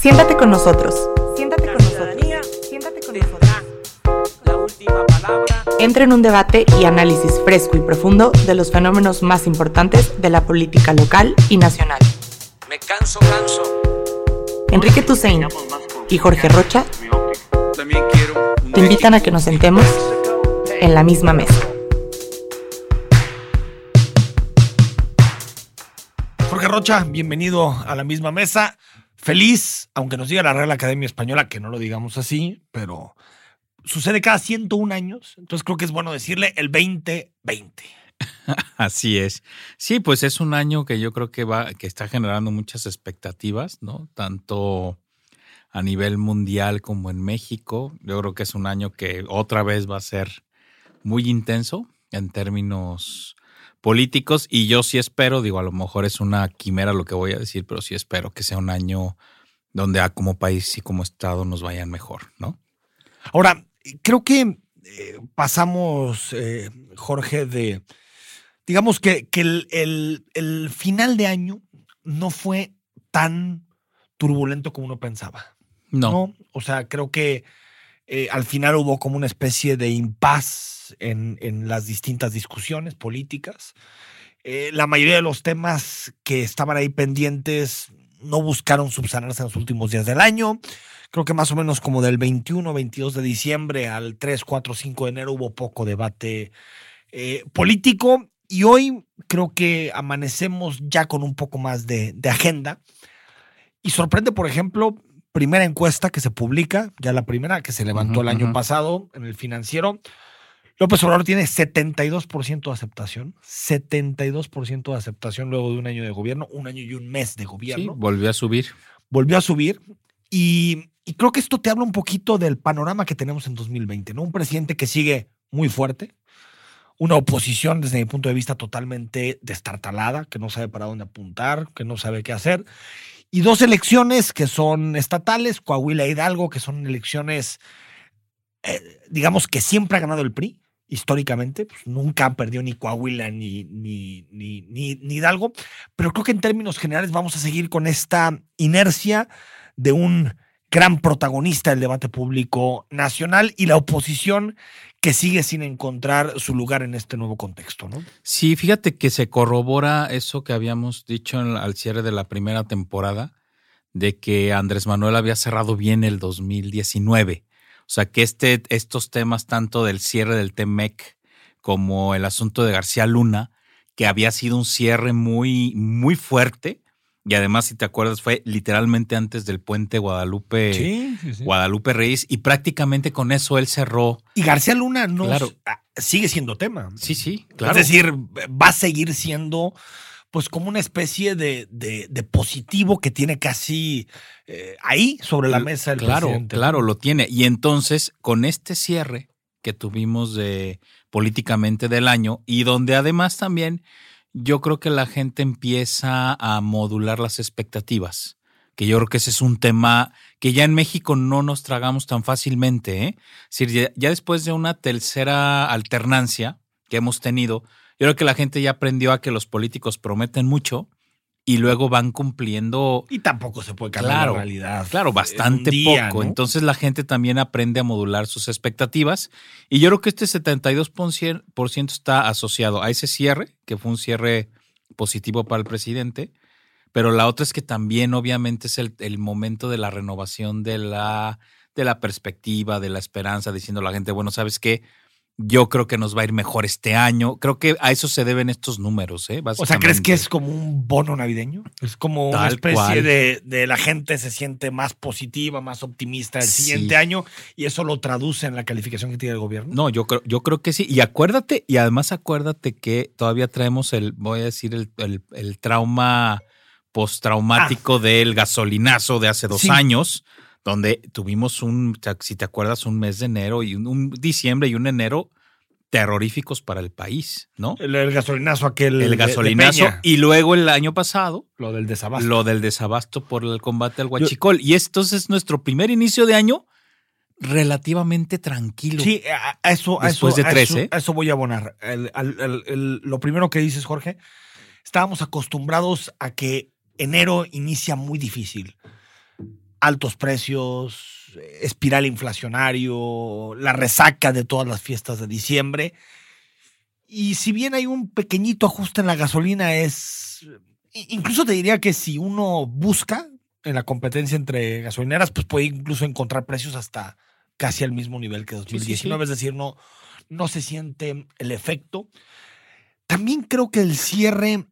Siéntate con nosotros. Siéntate con nosotros. Siéntate con nosotros. La última palabra. Entra en un debate y análisis fresco y profundo de los fenómenos más importantes de la política local y nacional. Me canso, canso. Enrique Tusein y Jorge Rocha te invitan a que nos sentemos en la misma mesa. Jorge Rocha, bienvenido a la misma mesa. Feliz, aunque nos diga la Real Academia Española, que no lo digamos así, pero sucede cada 101 años. Entonces creo que es bueno decirle el 2020. Así es. Sí, pues es un año que yo creo que va, que está generando muchas expectativas, ¿no? Tanto a nivel mundial como en México. Yo creo que es un año que otra vez va a ser muy intenso en términos políticos y yo sí espero, digo, a lo mejor es una quimera lo que voy a decir, pero sí espero que sea un año donde a como país y como estado nos vayan mejor, ¿no? Ahora, creo que eh, pasamos, eh, Jorge, de, digamos que, que el, el- el final de año no fue tan turbulento como uno pensaba. No. ¿no? O sea, creo que eh, al final hubo como una especie de impas en, las distintas discusiones políticas. Eh, la mayoría de los temas que estaban ahí pendientes no buscaron subsanarse en los últimos días del año. Creo que más o menos como del 21, 22 de diciembre al 3, 4, 5 de enero hubo poco debate eh, político y hoy creo que amanecemos ya con un poco más de agenda. Y sorprende, por ejemplo, primera encuesta que se publica, ya la primera que se levantó el año pasado en el financiero. López Obrador tiene 72% de aceptación, 72% de aceptación luego de un año de gobierno, un año y un mes de Sí, gobierno. volvió a subir. Volvió a subir y, y creo que esto te habla un poquito del panorama que tenemos en 2020, ¿no? Un presidente que sigue muy fuerte, una oposición desde mi punto de vista totalmente destartalada, que no sabe para dónde apuntar, que no sabe qué hacer, y dos elecciones que son estatales, Coahuila e Hidalgo, que son elecciones, eh, digamos que siempre ha ganado el PRI, históricamente, pues nunca han perdido ni Coahuila ni, ni, ni, ni, ni Hidalgo, pero creo que en términos generales vamos a seguir con esta inercia de un gran protagonista del debate público nacional y la oposición que sigue sin encontrar su lugar en este nuevo contexto. Sí, fíjate que se corrobora eso que habíamos dicho al cierre de la primera temporada, de que Andrés Manuel había cerrado bien el 2019. O sea, que este, estos temas, tanto del cierre del TEMEC como el asunto de García Luna, que había sido un cierre muy, muy fuerte, y además, si te acuerdas, fue literalmente antes del puente Guadalupe, sí, sí. Guadalupe Reyes, y prácticamente con eso él cerró. Y García Luna no Claro. ah, sigue siendo tema. Sí, sí, claro. Es decir, va a seguir siendo pues como una especie de, de- de positivo que tiene casi eh, ahí sobre la mesa el claro, presidente. Claro, lo tiene. Y entonces, con este cierre que tuvimos de políticamente del año, y donde además también yo creo que la gente empieza a modular las expectativas. Que yo creo que ese es un tema que ya en México no nos tragamos tan fácilmente. ¿eh? Es decir, ya, ya después de una tercera alternancia que hemos tenido, yo creo que la gente ya aprendió a que los políticos prometen mucho y luego van cumpliendo Y tampoco se puede cambiar Claro, la realidad. Claro, bastante día, poco. ¿no? Entonces la gente también aprende a modular sus expectativas. Y yo creo que este 72% está asociado a ese cierre, que fue un cierre positivo para el presidente. Pero la otra es que también obviamente es el, el momento de la renovación de la, de la perspectiva, de la esperanza, diciendo a la gente, bueno, ¿sabes qué? Yo creo que nos va a ir mejor este año. Creo que a eso se deben estos números, ¿eh? O sea, ¿crees que es como un bono navideño? Es como una especie de, de la gente se siente más positiva, más optimista el Sí. siguiente año y eso lo traduce en la calificación que tiene el gobierno. No, yo creo, yo creo que sí. Y acuérdate, y además acuérdate que todavía traemos el, voy a decir, el, el- el trauma postraumático del gasolinazo de hace dos Sí. años, donde tuvimos un, si te acuerdas, un mes de enero y un, un diciembre y un enero terroríficos para el país, ¿no? El, el gasolinazo aquel. El de gasolinazo. Y luego el año pasado, lo del desabasto. lo del desabasto por el combate al huachicol. y esto es nuestro primer inicio de año relativamente tranquilo. Sí, a, eso, a eso, de a tres, eso- ¿eh? a eso voy a abonar. El- el- lo primero que dices, Jorge, estábamos acostumbrados a que enero inicia muy difícil. Altos precios, espiral inflacionario, la resaca de todas las fiestas de diciembre. Y si bien hay un pequeñito ajuste en la gasolina, es. Incluso te diría que si uno busca en la competencia entre gasolineras, pues puede incluso encontrar precios hasta casi al mismo nivel que 2019. sí. Es decir, no, no se siente el efecto. También creo que el cierre.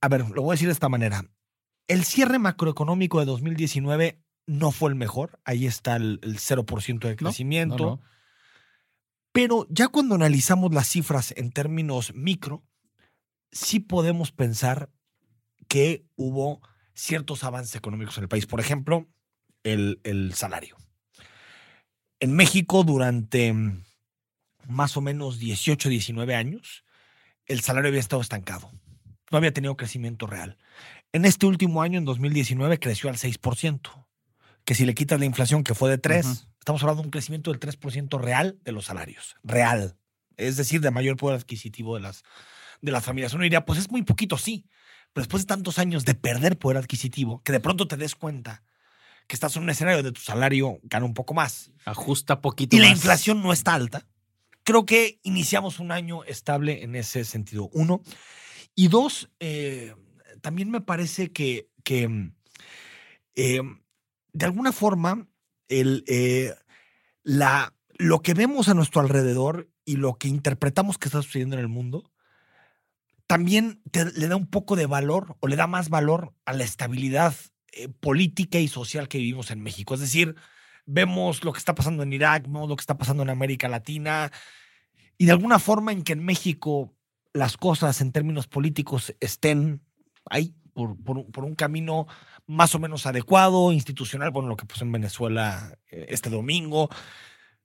A ver, lo voy a decir de esta manera. El cierre macroeconómico de 2019 no fue el mejor. Ahí está el, el 0% de crecimiento. no, no. Pero ya cuando analizamos las cifras en términos micro, sí podemos pensar que hubo ciertos avances económicos en el país. Por ejemplo, el, el salario. En México, durante más o menos 18, 19 años, el salario había estado estancado. No había tenido crecimiento real. En este último año, en 2019, creció al 6%. Que si le quitas la inflación, que fue de 3, Ujú. estamos hablando de un crecimiento del 3% real de los salarios. Real. Es decir, de mayor poder adquisitivo de las, de las familias. Uno diría, pues es muy poquito, sí. Pero después de tantos años de perder poder adquisitivo, que de pronto te des cuenta que estás en un escenario de tu salario gana un poco más Ajusta poquito y la inflación no está alta, creo que iniciamos un año estable en ese sentido. Uno. Y dos, eh, también me parece que, que, mm, eh, de alguna forma el, eh, la, lo que vemos a nuestro alrededor y lo que interpretamos que está sucediendo en el mundo también le da un poco de valor o le da más valor a la estabilidad eh, política y social que vivimos en México. Es decir, vemos lo que está pasando en Irak, vemos lo que está pasando en América Latina, y de alguna forma en que en México las cosas en términos políticos estén ahí por, por un- por un camino más o menos adecuado, institucional, bueno, lo que pasó en Venezuela eh, este domingo.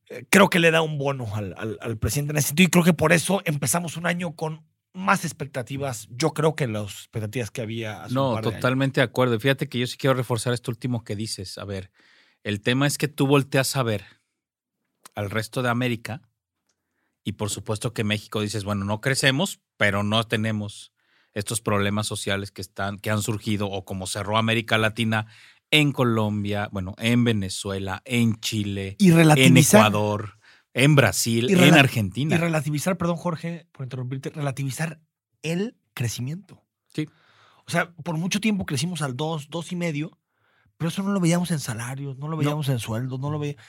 eh, Creo que le da un bono al, al- al presidente en ese sentido y creo que por eso empezamos un año con más expectativas, yo creo que las expectativas que había hace un No, par de años. totalmente de acuerdo. Fíjate que yo sí quiero reforzar esto último que dices. A ver, el tema es que tú volteas a ver al resto de América y por supuesto que México dices, bueno, no crecemos, pero no tenemos estos problemas sociales que están que han surgido o como cerró América Latina en Colombia, bueno, en Venezuela, en Chile, Y en Ecuador, en Brasil, en Argentina. y relativizar, perdón Jorge por interrumpirte, relativizar el crecimiento. Sí. O sea, por mucho tiempo crecimos al 2, dos y medio, pero eso no lo veíamos en salarios, no lo veíamos en sueldos, no lo veíamos.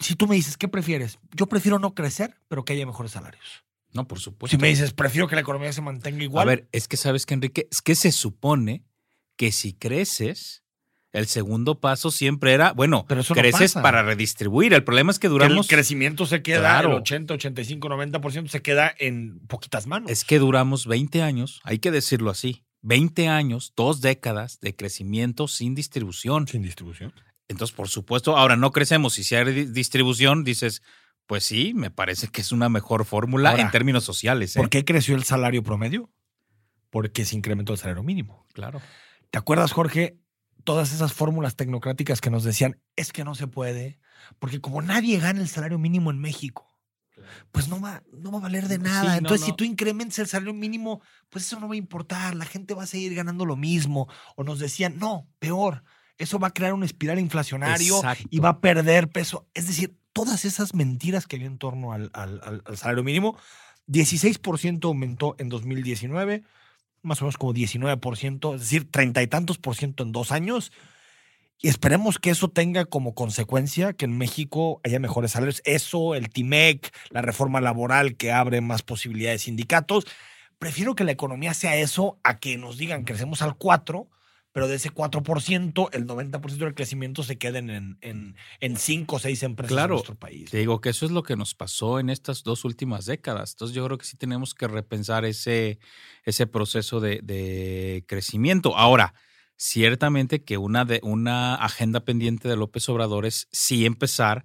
Si tú me dices, ¿qué prefieres? Yo prefiero no crecer, pero que haya mejores salarios. No, por supuesto. Si me dices, prefiero que la economía se mantenga igual. A ver, es que sabes que Enrique, es que se supone que si creces, el segundo paso siempre era, bueno, Pero eso creces para redistribuir. El problema es que que duramos, el crecimiento se queda, Claro. el 80, 85, 90% se queda en poquitas manos. es que duramos 20 años, hay que decirlo así, 20 años, dos décadas de crecimiento sin distribución. sin distribución. Entonces, por supuesto, ahora no crecemos y si hay di- distribución, dices, pues sí, me parece que es una mejor fórmula Ahora, en términos sociales. ¿eh? ¿Por qué creció el salario promedio? Porque se incrementó el salario mínimo. Claro. ¿Te acuerdas, Jorge? Todas esas fórmulas tecnocráticas que nos decían, es que no se puede, porque como nadie gana el salario mínimo en México, pues no va, no va a valer de Sí, nada. no, Entonces, si tú incrementas el salario mínimo, pues eso no va a importar, la gente va a seguir ganando lo mismo. O nos decían, no, peor, eso va a crear una espiral inflacionario Exacto. y va a perder peso. Es decir, todas esas mentiras que había en torno al, al- al- al salario mínimo, 16% aumentó en 2019, más o menos como 19%, es decir, treinta y tantos por ciento en dos años. Y esperemos que eso tenga como consecuencia que en México haya mejores salarios. Eso, el TIMEC, la reforma laboral que abre más posibilidades de sindicatos. Prefiero que la economía sea eso a que nos digan crecemos al 4, pero de ese 4%, el 90% del crecimiento se queden en, en, en 5 o 6 empresas Claro. en nuestro país. Te digo que eso es lo que nos pasó en estas dos últimas décadas. Entonces yo creo que sí tenemos que repensar ese, ese proceso de, de crecimiento. Ahora, ciertamente que una, de, una agenda pendiente de López Obrador es sí empezar a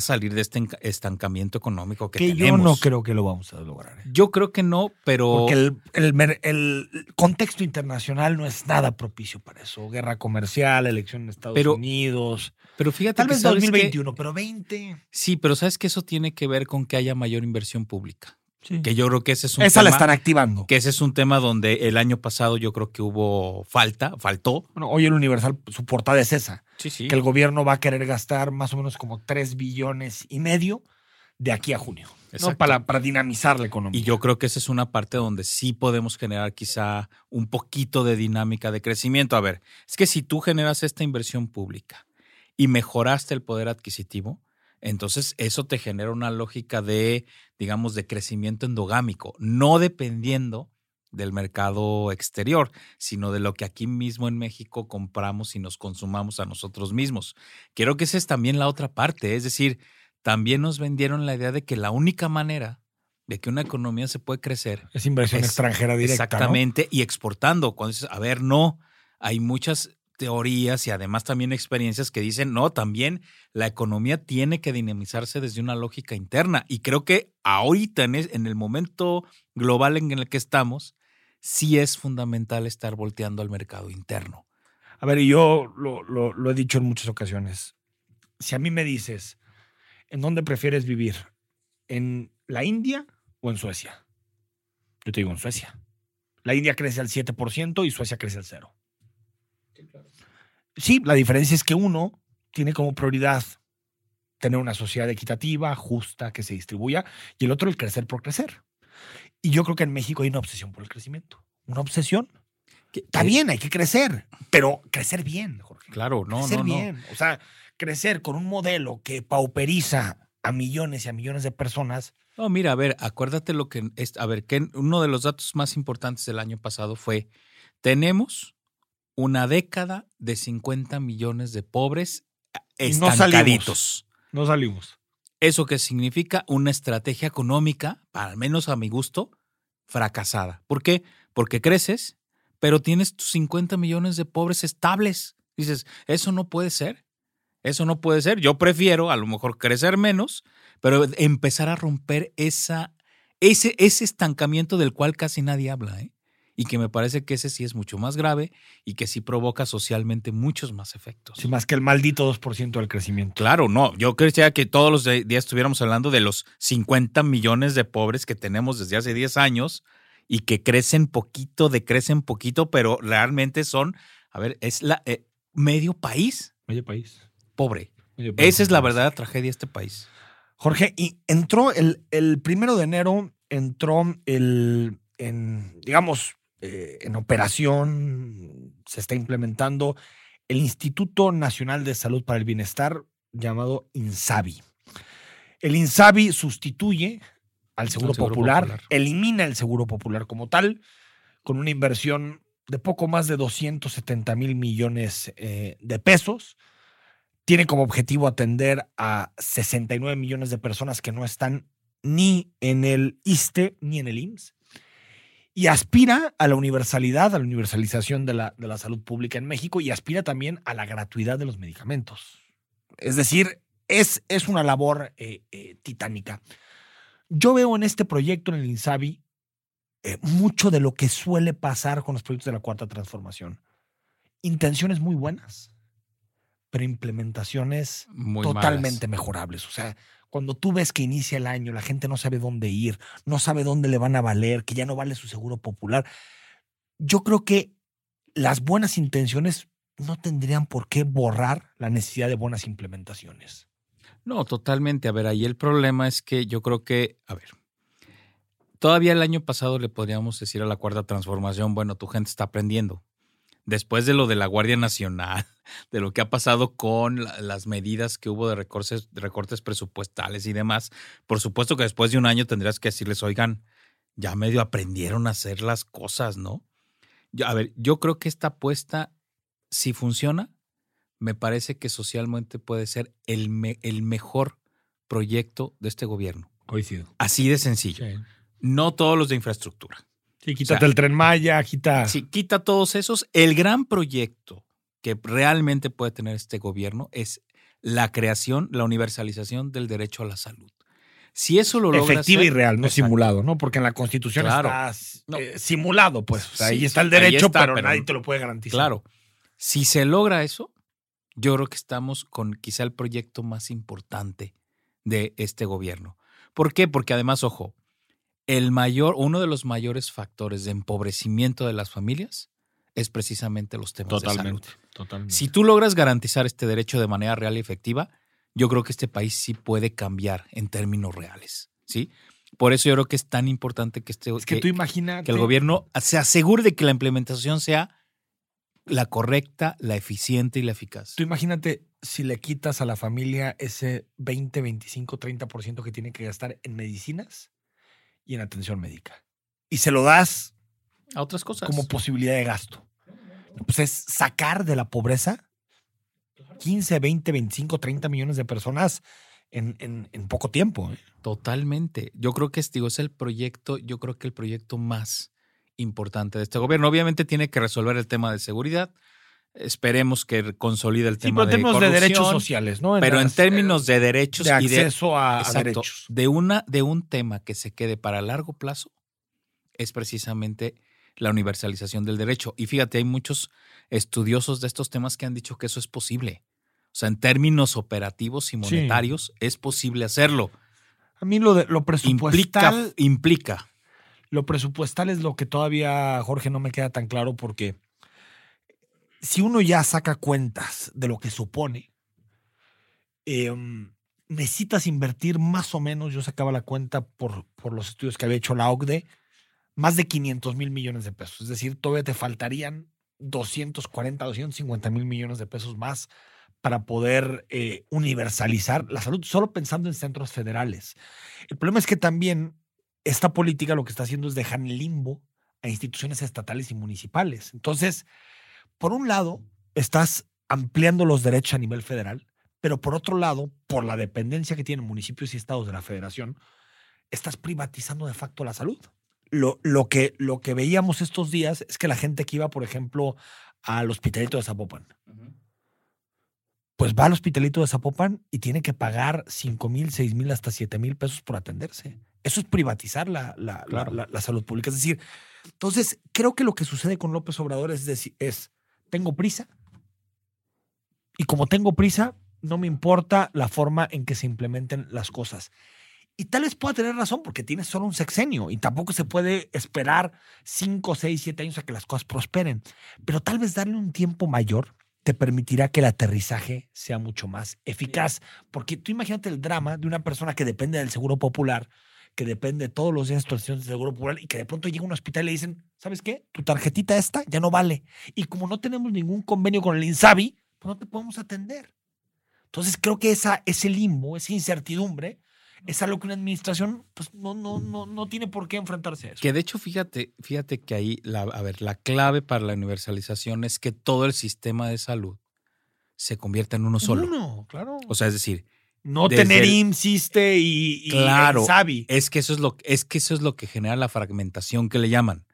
salir de este estancamiento económico que, Que yo tenemos. no creo que lo vamos a lograr. ¿eh? Yo creo que no, pero... Porque el, el el contexto internacional no es nada propicio para eso. Guerra comercial, elección en Estados Pero- Unidos. pero fíjate Tal que vez sabes que- 2021, pero 20. Sí, pero sabes que eso tiene que ver con que haya mayor inversión pública. Que yo creo que ese es un Esa tema. la están activando. Que ese es un tema donde el año pasado yo creo que hubo falta, faltó. Bueno, hoy el Universal, su portada es esa, Sí, sí. que el gobierno va a querer gastar más o menos como 3 billones y medio de aquí a junio, ¿no? Para, para dinamizar la economía. Y yo creo que esa es una parte donde sí podemos generar quizá un poquito de dinámica de crecimiento. A ver, es que si tú generas esta inversión pública y mejoraste el poder adquisitivo, entonces eso te genera una lógica de, digamos, de crecimiento endogámico, no dependiendo del mercado exterior, sino de lo que aquí mismo en México compramos y nos consumamos a nosotros mismos. Quiero que esa es también la otra parte, es decir, también nos vendieron la idea de que la única manera de que una economía se puede crecer es inversión es- extranjera directa. ¿no? Exactamente, y exportando. Cuando dices, a ver, no, hay muchas teorías y además también experiencias que dicen, no, también la economía tiene que dinamizarse desde una lógica interna. Y creo que ahorita, en el momento global en el que estamos, sí es fundamental estar volteando al mercado interno. A ver, y yo lo, lo- lo he dicho en muchas ocasiones. Si a mí me dices, ¿en dónde prefieres vivir? ¿En la India o en Suecia? Yo te digo en Suecia. La India crece al 7% y Suecia crece al 0%. Sí, la diferencia es que uno tiene como prioridad tener una sociedad equitativa, justa, que se distribuya, y el otro el crecer por crecer. Y yo creo que en México hay una obsesión por el crecimiento. Una obsesión. Está bien, hay que crecer, pero crecer bien, Jorge. Claro, no, crecer no, no. bien. O sea, crecer con un modelo que pauperiza a millones y a millones de personas. No, mira, a ver, acuérdate lo que es, a ver, que uno de los datos más importantes del año pasado fue, tenemos una década de 50 millones de pobres no estancaditos. No salimos. ¿Eso qué significa? Una estrategia económica, al menos a mi gusto, fracasada. ¿Por qué? Porque creces, pero tienes tus 50 millones de pobres estables. Dices, eso no puede ser. Eso no puede ser. Yo prefiero a lo mejor crecer menos, pero empezar a romper esa, ese, ese estancamiento del cual casi nadie habla. ¿eh? Y que me parece que ese sí es mucho más grave y que sí provoca socialmente muchos más efectos. Sí, más que el maldito 2% del crecimiento. Claro, no. Yo creía que todos los días estuviéramos hablando de los 50 millones de pobres que tenemos desde hace 10 años y que crecen poquito, decrecen poquito, pero realmente son, a ver, es la eh, medio país Medio país. pobre. Medio país. Esa es la verdadera tragedia de este país. Jorge, y entró el, el primero de enero, entró el, en, digamos, eh, en operación, se está implementando el Instituto Nacional de Salud para el Bienestar, llamado INSABI. El INSABI sustituye al Seguro, Seguro Popular, Popular. elimina el Seguro Popular como tal, con una inversión de poco más de 270 mil millones eh, de pesos tiene como objetivo atender a 69 millones de personas que no están ni en el ISTE ni en el IMSS y aspira a la universalidad, a la universalización de la, de la salud pública en México y aspira también a la gratuidad de los medicamentos. Es decir, es, es una labor eh, eh, titánica. Yo veo en este proyecto, en el INSABI, eh, mucho de lo que suele pasar con los proyectos de la cuarta transformación. Intenciones muy buenas, pero implementaciones Muy totalmente malas. mejorables. O sea, cuando tú ves que inicia el año, la gente no sabe dónde ir, no sabe dónde le van a valer, que ya no vale su seguro popular. Yo creo que las buenas intenciones no tendrían por qué borrar la necesidad de buenas implementaciones. No, totalmente. A ver, ahí el problema es que yo creo que, a ver, todavía el año pasado le podríamos decir a la cuarta transformación, bueno, tu gente está aprendiendo. Después de lo de la Guardia Nacional, de lo que ha pasado con la- las medidas que hubo de recortes, de recortes presupuestales y demás, por supuesto que después de un año tendrías que decirles, oigan, ya medio aprendieron a hacer las cosas, ¿no? Yo- a ver, yo creo que esta apuesta, si funciona, me parece que socialmente puede ser el, me- el mejor proyecto de este gobierno. Coincido. Así de sencillo. Sí, No todos los de infraestructura. Quítate sea, el tren Maya, quita. Si quita todos esos, el gran proyecto que realmente puede tener este gobierno es la creación, la universalización del derecho a la salud. Si eso lo logra efectivo y real, no Exacto. simulado, ¿no? Porque en la Constitución Claro. está No. eh, simulado, pues. O sea, Sí, ahí está sí, el derecho, está, pero, pero nadie te lo puede garantizar. Claro. Si se logra eso, yo creo que estamos con quizá el proyecto más importante de este gobierno. ¿Por qué? Porque además, ojo, el mayor, uno de los mayores factores de empobrecimiento de las familias es precisamente los temas de salud. totalmente. Si tú logras garantizar este derecho de manera real y efectiva, yo creo que este país sí puede cambiar en términos reales, ¿sí? Por eso yo creo que es tan importante que este es que, tú que el gobierno se asegure de que la implementación sea la correcta, la eficiente y la eficaz. Tú imagínate si le quitas a la familia ese 20, 25, 30% que tiene que gastar en medicinas y en atención médica. Y se lo das a otras cosas. como posibilidad de gasto. Pues es sacar de la pobreza 15, 20, 25, 30 millones de personas en, en- en poco tiempo. ¿eh? Totalmente. Yo creo que digo, es el proyecto, yo creo que el proyecto más importante de este gobierno. Obviamente tiene que resolver el tema de seguridad. Esperemos que consolide el Sí, tema pero en términos de, corrupción, derechos sociales, ¿no? Pero en términos de derechos de y de acceso a, derechos. De, una, de un tema que se quede para largo plazo es precisamente la universalización del derecho. Y fíjate, hay muchos estudiosos de estos temas que han dicho que eso es posible. O sea, en términos operativos y monetarios es posible hacerlo. A mí lo, de, lo Implica, presupuestal, implica. lo presupuestal es lo que todavía, Jorge, no me queda tan claro porque si uno ya saca cuentas de lo que supone, em, necesitas invertir más o menos, yo sacaba la cuenta por, por los estudios que había hecho la OCDE, más de 500 mil millones de pesos. Es decir, todavía te faltarían 240, 250 mil millones de pesos más para poder eh, universalizar la salud, solo pensando en centros federales. El problema es que también esta política lo que está haciendo es dejar en limbo a instituciones estatales y municipales. Entonces, por un lado, estás ampliando los derechos a nivel federal, pero por otro lado, por la dependencia que tienen municipios y estados de la federación, estás privatizando de facto la salud. Lo, lo que, lo que veíamos estos días es que la gente que iba, por ejemplo, al hospitalito de Zapopan, pues va al hospitalito de Zapopan y tiene que pagar 5 mil, 6 mil, hasta 7 mil pesos por atenderse. Eso es privatizar la, la- la- Claro. la- la salud pública. Es decir, entonces creo que lo que sucede con López Obrador es decir, es, tengo prisa y como tengo prisa, no me importa la forma en que se implementen las cosas. Y tal vez pueda tener razón porque tiene solo un sexenio y tampoco se puede esperar 5, 6, 7 años a que las cosas prosperen. Pero tal vez darle un tiempo mayor te permitirá que el aterrizaje sea mucho más eficaz. Porque tú imagínate el drama de una persona que depende del seguro popular, que depende todos los días de situaciones del seguro popular y que de pronto llega a un hospital y le dicen, ¿sabes qué? Tu tarjetita esta ya no vale. Y como no tenemos ningún convenio con el INSABI, pues no te podemos atender. Entonces creo que esa, ese limbo, esa incertidumbre, es algo que una administración pues, no, no, no, no tiene por qué enfrentarse a eso. Que de hecho, fíjate, fíjate que ahí, la, a ver, la clave para la universalización es que todo el sistema de salud se convierta en uno solo. Uno, claro. O sea, es decir, no desde tener el- IMSS, ISSSTE y, y Claro. INSABI. es que eso es lo es que eso es lo que genera la fragmentación que le llaman.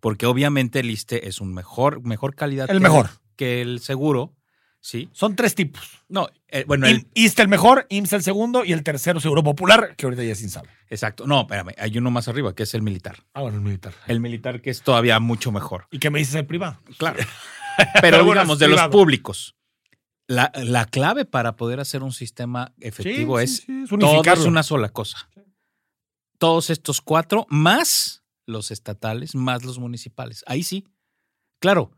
Porque obviamente el ISTE es un mejor, mejor calidad El que mejor. que el seguro, ¿sí? Son tres tipos. No, eh, bueno, el, ISSSTE el mejor, IMSS el segundo y el tercero Seguro Popular, que ahorita ya es INSABI. exacto. No, espérame, hay uno más arriba que es el militar. Ah, bueno, el militar. El militar que es todavía mucho mejor. ¿Y qué me dices el privado? Claro. Pero digamos, de los públicos. La, la clave para poder hacer un sistema efectivo Sí, es sí, sí, es todo es una sola cosa. Todos estos cuatro, más los estatales, más los municipales. Ahí sí. Claro,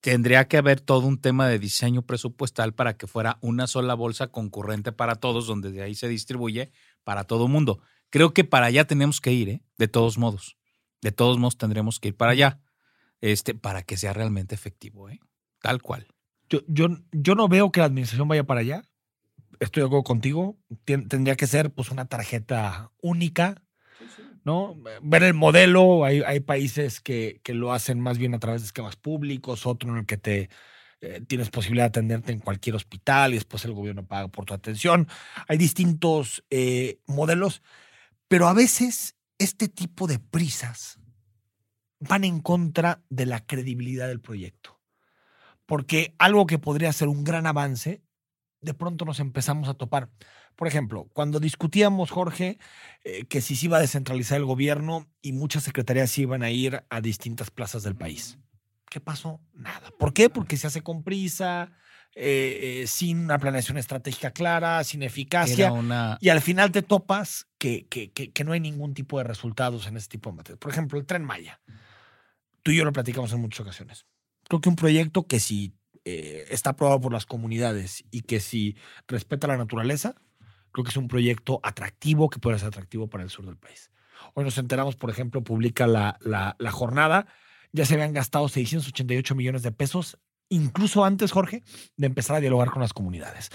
tendría que haber todo un tema de diseño presupuestal para que fuera una sola bolsa concurrente para todos, donde de ahí se distribuye para todo mundo. Creo que para allá tenemos que ir, ¿eh? De todos modos. De todos modos tendremos que ir para allá. Este, para que sea realmente efectivo, ¿eh? Tal cual. Yo, yo, yo no veo que la administración vaya para allá. Estoy de acuerdo contigo. Tien- tendría que ser pues una tarjeta única, ¿no? Ver el modelo. Hay, hay países que, que lo hacen más bien a través de esquemas públicos, otro en el que te eh, tienes posibilidad de atenderte en cualquier hospital y después el gobierno paga por tu atención. Hay distintos eh, modelos, pero a veces este tipo de prisas van en contra de la credibilidad del proyecto porque algo que podría ser un gran avance, de pronto nos empezamos a topar. Por ejemplo, cuando discutíamos, Jorge, eh, que si se iba a descentralizar el gobierno y muchas secretarías iban a ir a distintas plazas del país. ¿Qué pasó? Nada. ¿Por qué? Porque se hace con prisa, eh, eh, sin una planeación estratégica clara, sin eficacia. Una. Y al final te topas que, que- que- que no hay ningún tipo de resultados en este tipo de materias. Por ejemplo, el tren Maya. Tú y yo lo platicamos en muchas ocasiones. Creo que un proyecto que si eh, está aprobado por las comunidades y que si respeta la naturaleza, creo que es un proyecto atractivo que puede ser atractivo para el sur del país. Hoy nos enteramos, por ejemplo, publica la, la, la jornada, ya se habían gastado 688 millones de pesos, incluso antes, Jorge, de empezar a dialogar con las comunidades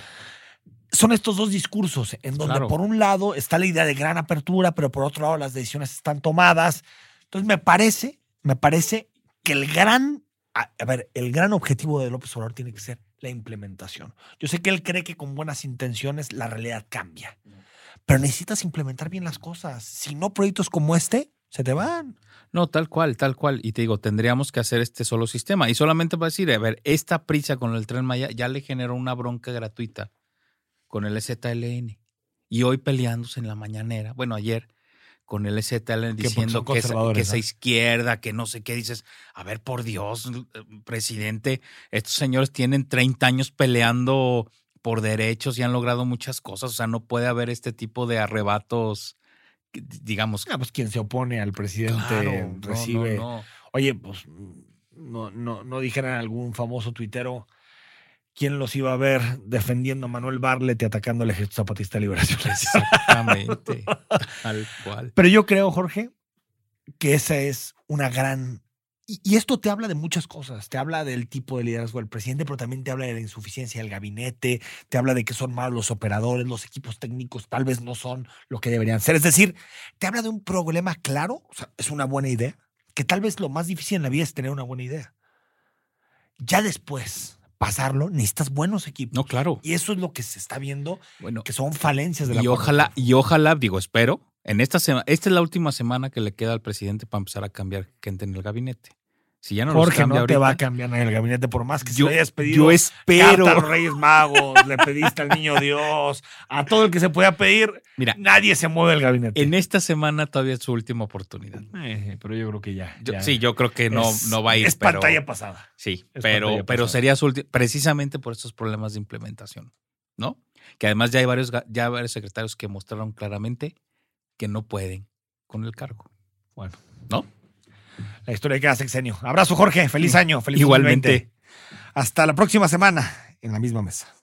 son estos dos discursos en donde Claro. por un lado está la idea de gran apertura, pero por otro lado las decisiones están tomadas. Entonces me parece, me parece que el gran, a, a ver, el gran objetivo de López Obrador tiene que ser la implementación. Yo sé que él cree que con buenas intenciones la realidad cambia, pero necesitas implementar bien las cosas. Si no, proyectos como este se te van. No, tal cual, tal cual. Y te digo, tendríamos que hacer este solo sistema. Y solamente para decir, a ver, esta prisa con el tren Maya ya le generó una bronca gratuita con el ZLN. Y hoy peleándose en la mañanera, bueno, ayer, con el ZLN porque diciendo que es, conservadores, que es a ¿no? izquierda, que no sé qué. Dices, a ver, por Dios, eh, presidente, estos señores tienen 30 años peleando por derechos y han logrado muchas cosas. O sea, no puede haber este tipo de arrebatos, digamos, Ah, pues quien se opone al presidente Claro, recibe. no, no. Oye, pues no, no, no dijeran algún famoso tuitero quién los iba a ver defendiendo a Manuel Barlet y atacando al Ejército Zapatista de Liberación. Exactamente. Tal cual. Pero yo creo, Jorge, que esa es una gran... Y, y esto te habla de muchas cosas. Te habla del tipo de liderazgo del presidente, pero también te habla de la insuficiencia del gabinete, te habla de que son malos los operadores, los equipos técnicos tal vez no son lo que deberían ser. Es decir, te habla de un problema claro, o sea, es una buena idea, que tal vez lo más difícil en la vida es tener una buena idea. Ya después, pasarlo, necesitas buenos equipos. No, claro. Y eso es lo que se está viendo, Bueno, que son falencias de la y ojalá, y ojalá, digo, espero, en esta semana, esta es la última semana que le queda al presidente para empezar a cambiar gente en el gabinete. Si ya no los Jorge, no te va a cambiar en el gabinete por más que se yo, lo hayas pedido. yo espero. a los Reyes Magos, le pediste al niño Dios, a todo el que se pueda pedir, Mira, nadie se mueve del gabinete. en esta semana todavía es su última oportunidad. Eh, pero yo creo que ya. Yo- ya. sí, yo creo que no, Es- no va a ir. Es pero, pantalla pasada. Sí, es pero, pero sería su ulti- precisamente por estos problemas de implementación, ¿no? Que además ya hay varios, ya varios secretarios que mostraron claramente que no pueden con el cargo. Bueno, ¿No? La historia de cada sexenio. Abrazo, Jorge. Feliz año. Feliz Igualmente. 2020. Hasta la próxima semana en la misma mesa.